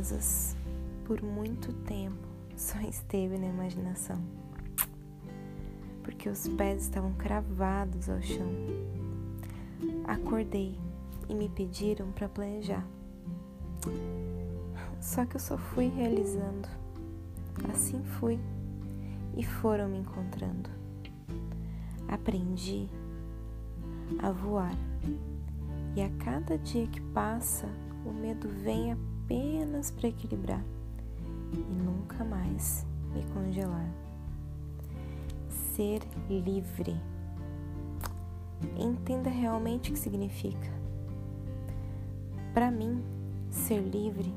asas por muito tempo só esteve na imaginação, porque os pés estavam cravados ao chão. Acordei e me pediram para planejar. Só que eu só fui realizando. Assim fui e foram me encontrando. Aprendi a voar e a cada dia que passa, o medo vem apenas para equilibrar e nunca mais me congelar. Ser livre. Entenda realmente o que significa. Para mim, ser livre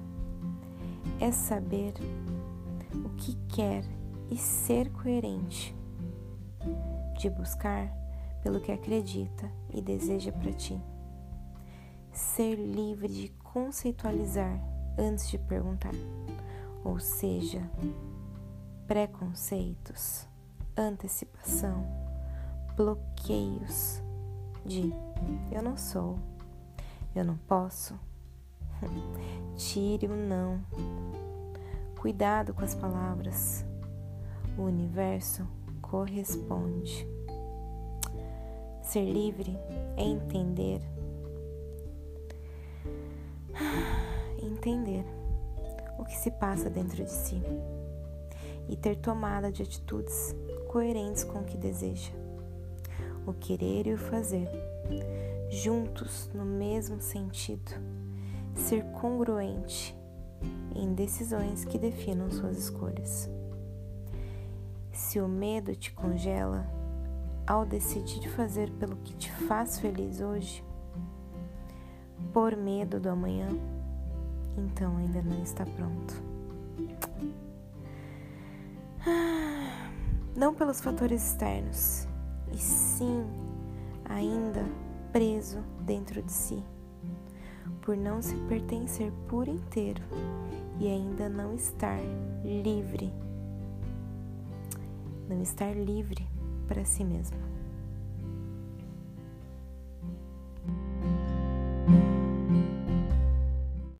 é saber o que quer e ser coerente, de buscar pelo que acredita e deseja para ti. Ser livre de conceitualizar antes de perguntar, ou seja, preconceitos, antecipação, bloqueios de eu não sou, eu não posso. Tire o não. Cuidado com as palavras. O universo corresponde. Ser livre é entender. Entender o que se passa dentro de si e ter tomada de atitudes coerentes com o que deseja, o querer e o fazer, juntos no mesmo sentido, ser congruente em decisões que definam suas escolhas. Se o medo te congela ao decidir fazer pelo que te faz feliz hoje, por medo do amanhã, então ainda não está pronto. Não pelos fatores externos, e sim ainda preso dentro de si, por não se pertencer por inteiro e ainda não estar livre, não estar livre para si mesmo.